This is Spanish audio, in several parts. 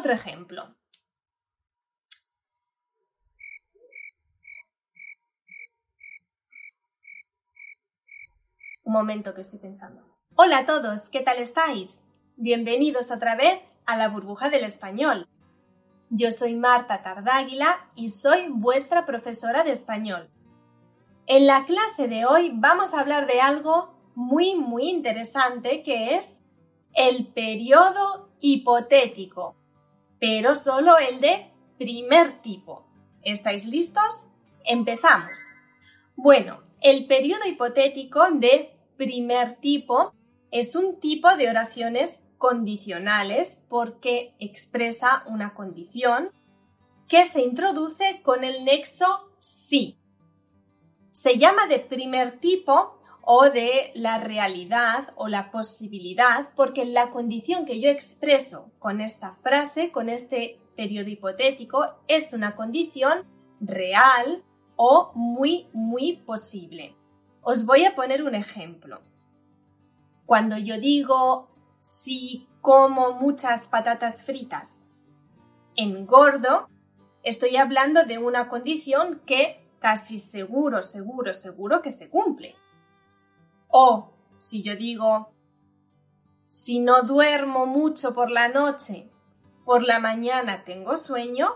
Otro ejemplo. Un momento que estoy pensando. Hola a todos, ¿qué tal estáis? Bienvenidos otra vez a la burbuja del español. Yo soy Marta Tardáguila y soy vuestra profesora de español. En la clase de hoy vamos a hablar de algo muy muy interesante que es el periodo hipotético, pero solo el de primer tipo. ¿Estáis listos? Empezamos. Bueno, el periodo hipotético de primer tipo es un tipo de oraciones condicionales porque expresa una condición que se introduce con el nexo sí. Se llama de primer tipo o de la realidad o la posibilidad porque la condición que yo expreso con esta frase, con este periodo hipotético, es una condición real o muy, muy posible. Os voy a poner un ejemplo. Cuando yo digo si como muchas patatas fritas engordo, estoy hablando de una condición que casi seguro, seguro, seguro que se cumple. O si yo digo, si no duermo mucho por la noche, por la mañana tengo sueño,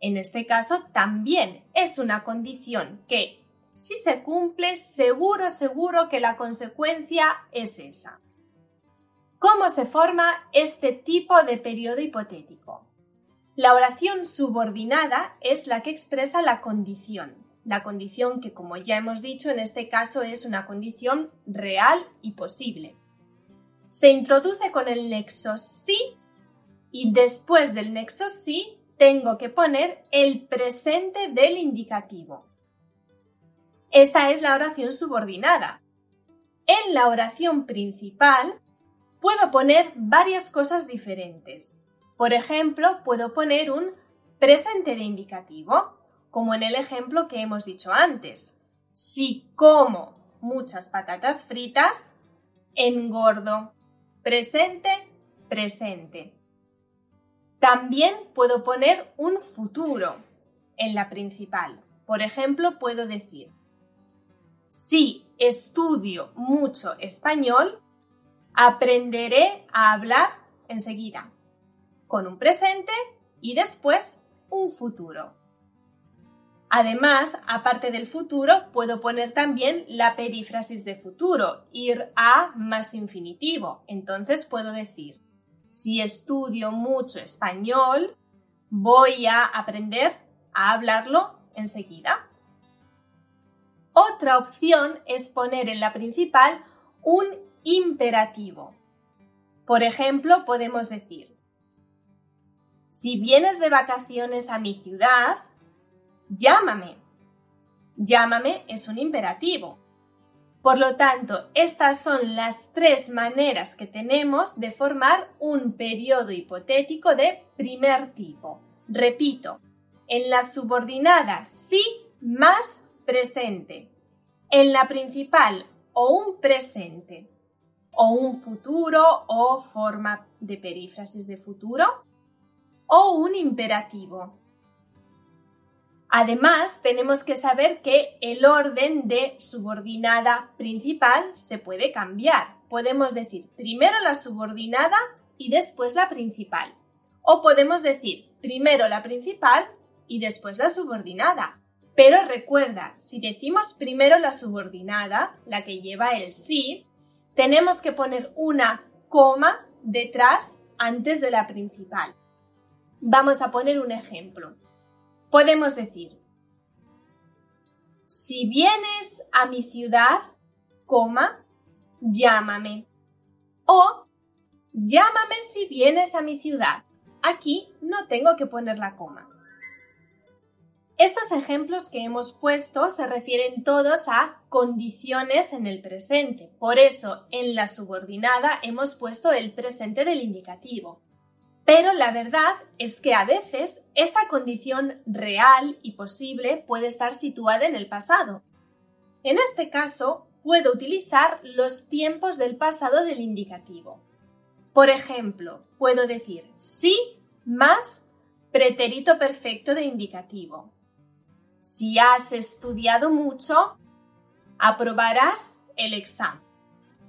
en este caso también es una condición que si se cumple, seguro, seguro que la consecuencia es esa. ¿Cómo se forma este tipo de periodo hipotético? La oración subordinada es la que expresa la condición. La condición que, como ya hemos dicho, en este caso es una condición real y posible. Se introduce con el nexo sí y después del nexo sí tengo que poner el presente del indicativo. Esta es la oración subordinada. En la oración principal puedo poner varias cosas diferentes. Por ejemplo, puedo poner un presente de indicativo, como en el ejemplo que hemos dicho antes. Si como muchas patatas fritas, engordo. Presente, presente. También puedo poner un futuro en la principal. Por ejemplo, puedo decir, si estudio mucho español, Aprenderé a hablar enseguida, con un presente y después un futuro. Además, aparte del futuro, puedo poner también la perífrasis de futuro, ir a más infinitivo. Entonces puedo decir, si estudio mucho español, voy a aprender a hablarlo enseguida. Otra opción es poner en la principal un imperativo. Por ejemplo, podemos decir, si vienes de vacaciones a mi ciudad, llámame. Llámame es un imperativo. Por lo tanto, estas son las tres maneras que tenemos de formar un periodo hipotético de primer tipo. Repito, en la subordinada sí más presente. En la principal o un presente o un futuro o forma de perífrasis de futuro o un imperativo. Además, tenemos que saber que el orden de subordinada principal se puede cambiar. Podemos decir primero la subordinada y después la principal. O podemos decir primero la principal y después la subordinada. Pero recuerda, si decimos primero la subordinada, la que lleva el sí, tenemos que poner una coma detrás antes de la principal. Vamos a poner un ejemplo. Podemos decir, si vienes a mi ciudad, coma, llámame. O llámame si vienes a mi ciudad, aquí no tengo que poner la coma. Estos ejemplos que hemos puesto se refieren todos a condiciones en el presente. Por eso, en la subordinada hemos puesto el presente del indicativo. Pero la verdad es que a veces esta condición real y posible puede estar situada en el pasado. En este caso, puedo utilizar los tiempos del pasado del indicativo. Por ejemplo, puedo decir sí más pretérito perfecto de indicativo. Si has estudiado mucho, aprobarás el examen.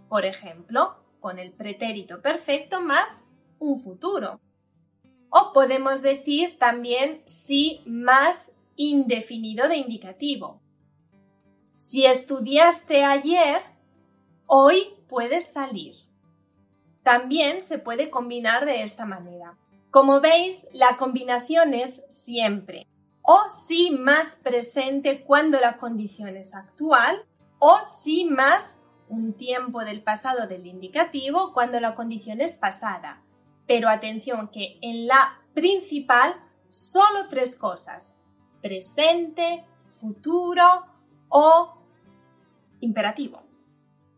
Por ejemplo, con el pretérito perfecto más un futuro. O podemos decir también si más indefinido de indicativo. Si estudiaste ayer, hoy puedes salir. También se puede combinar de esta manera. Como veis, la combinación es siempre o si más presente cuando la condición es actual o si más un tiempo del pasado del indicativo cuando la condición es pasada. Pero atención que en la principal solo tres cosas. Presente, futuro o imperativo.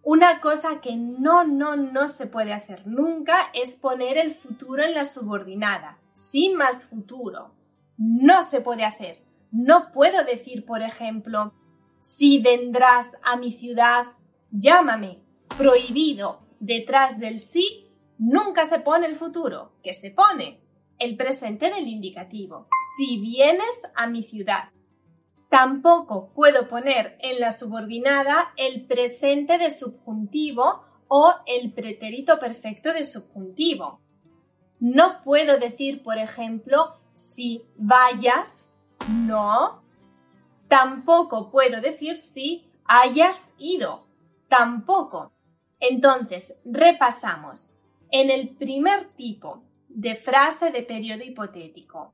Una cosa que no, no, no se puede hacer nunca es poner el futuro en la subordinada, sin más futuro no se puede hacer. No puedo decir, por ejemplo, si vendrás a mi ciudad, llámame. Prohibido. Detrás del sí nunca se pone el futuro. ¿Qué se pone? El presente del indicativo. Si vienes a mi ciudad. Tampoco puedo poner en la subordinada el presente de subjuntivo o el pretérito perfecto de subjuntivo. No puedo decir, por ejemplo, si vayas, no. Tampoco puedo decir si hayas ido, tampoco. Entonces, repasamos. En el primer tipo de frase de periodo hipotético,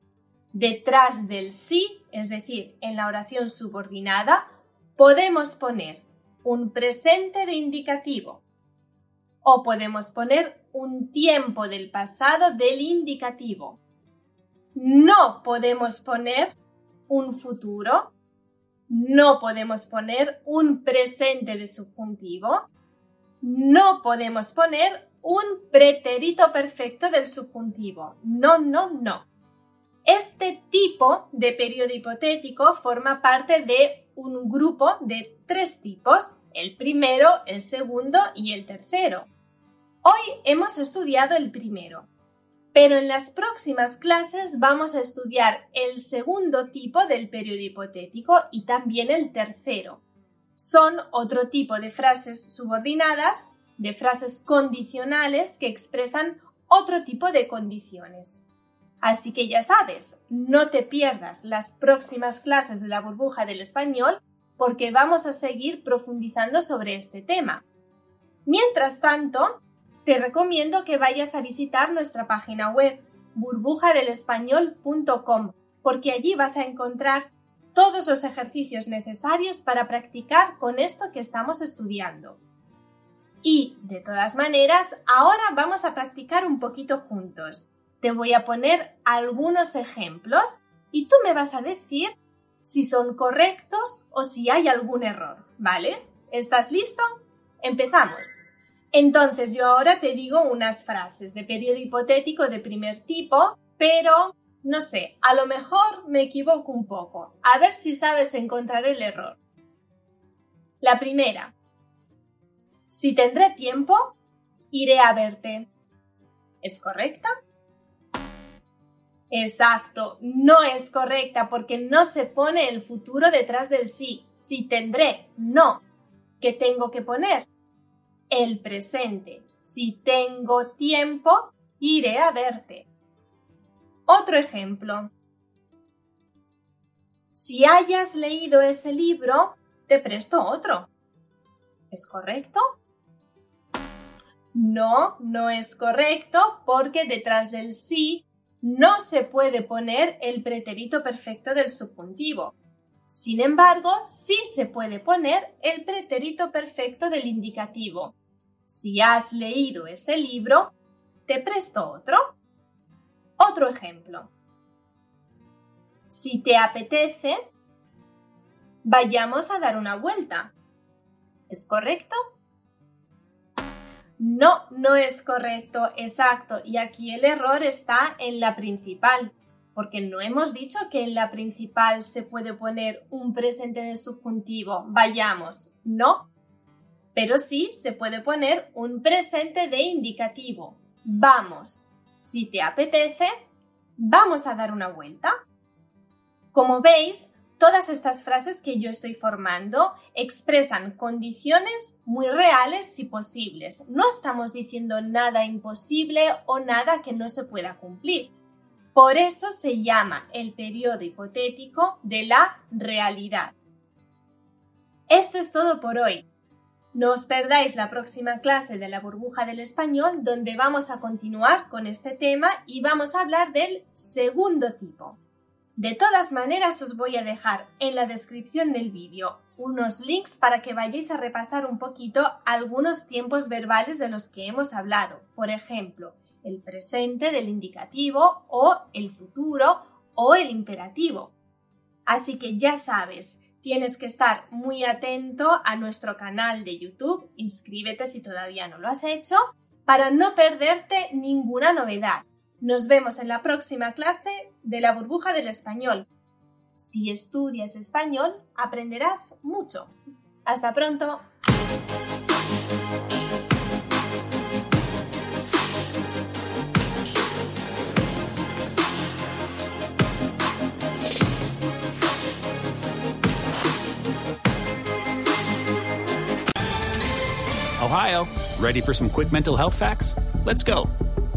detrás del sí, es decir, en la oración subordinada, podemos poner un presente de indicativo o podemos poner un tiempo del pasado del indicativo. No podemos poner un futuro, no podemos poner un presente de subjuntivo, no podemos poner un pretérito perfecto del subjuntivo. No, no, no. Este tipo de periodo hipotético forma parte de un grupo de tres tipos, el primero, el segundo y el tercero. Hoy hemos estudiado el primero, pero en las próximas clases vamos a estudiar el segundo tipo del periodo hipotético y también el tercero. Son otro tipo de frases subordinadas, de frases condicionales que expresan otro tipo de condiciones. Así que ya sabes, no te pierdas las próximas clases de la burbuja del español porque vamos a seguir profundizando sobre este tema. Mientras tanto, te recomiendo que vayas a visitar nuestra página web burbujadelespañol.com porque allí vas a encontrar todos los ejercicios necesarios para practicar con esto que estamos estudiando. Y, de todas maneras, ahora vamos a practicar un poquito juntos. Te voy a poner algunos ejemplos y tú me vas a decir si son correctos o si hay algún error, ¿vale? ¿Estás listo? Empezamos. Entonces yo ahora te digo unas frases de periodo hipotético de primer tipo, pero no sé, a lo mejor me equivoco un poco. A ver si sabes encontrar el error. La primera. Si tendré tiempo, iré a verte. ¿Es correcta? Exacto, no es correcta porque no se pone el futuro detrás del sí. Si tendré, no. ¿Qué tengo que poner? el presente. Si tengo tiempo, iré a verte. Otro ejemplo. Si hayas leído ese libro, te presto otro. ¿Es correcto? No, no es correcto porque detrás del sí no se puede poner el pretérito perfecto del subjuntivo. Sin embargo, sí se puede poner el pretérito perfecto del indicativo. Si has leído ese libro, te presto otro. Otro ejemplo. Si te apetece, vayamos a dar una vuelta. ¿Es correcto? No, no es correcto, exacto. Y aquí el error está en la principal, porque no hemos dicho que en la principal se puede poner un presente de subjuntivo. Vayamos, no. Pero sí se puede poner un presente de indicativo. Vamos. Si te apetece, vamos a dar una vuelta. Como veis, Todas estas frases que yo estoy formando expresan condiciones muy reales y posibles. No estamos diciendo nada imposible o nada que no se pueda cumplir. Por eso se llama el periodo hipotético de la realidad. Esto es todo por hoy. No os perdáis la próxima clase de la burbuja del español donde vamos a continuar con este tema y vamos a hablar del segundo tipo. De todas maneras os voy a dejar en la descripción del vídeo unos links para que vayáis a repasar un poquito algunos tiempos verbales de los que hemos hablado. Por ejemplo, el presente del indicativo o el futuro o el imperativo. Así que ya sabes, tienes que estar muy atento a nuestro canal de YouTube, inscríbete si todavía no lo has hecho, para no perderte ninguna novedad. Nos vemos en la próxima clase de la burbuja del español. Si estudias español, aprenderás mucho. Hasta pronto. Ohio, ready for some quick mental health facts? Let's go.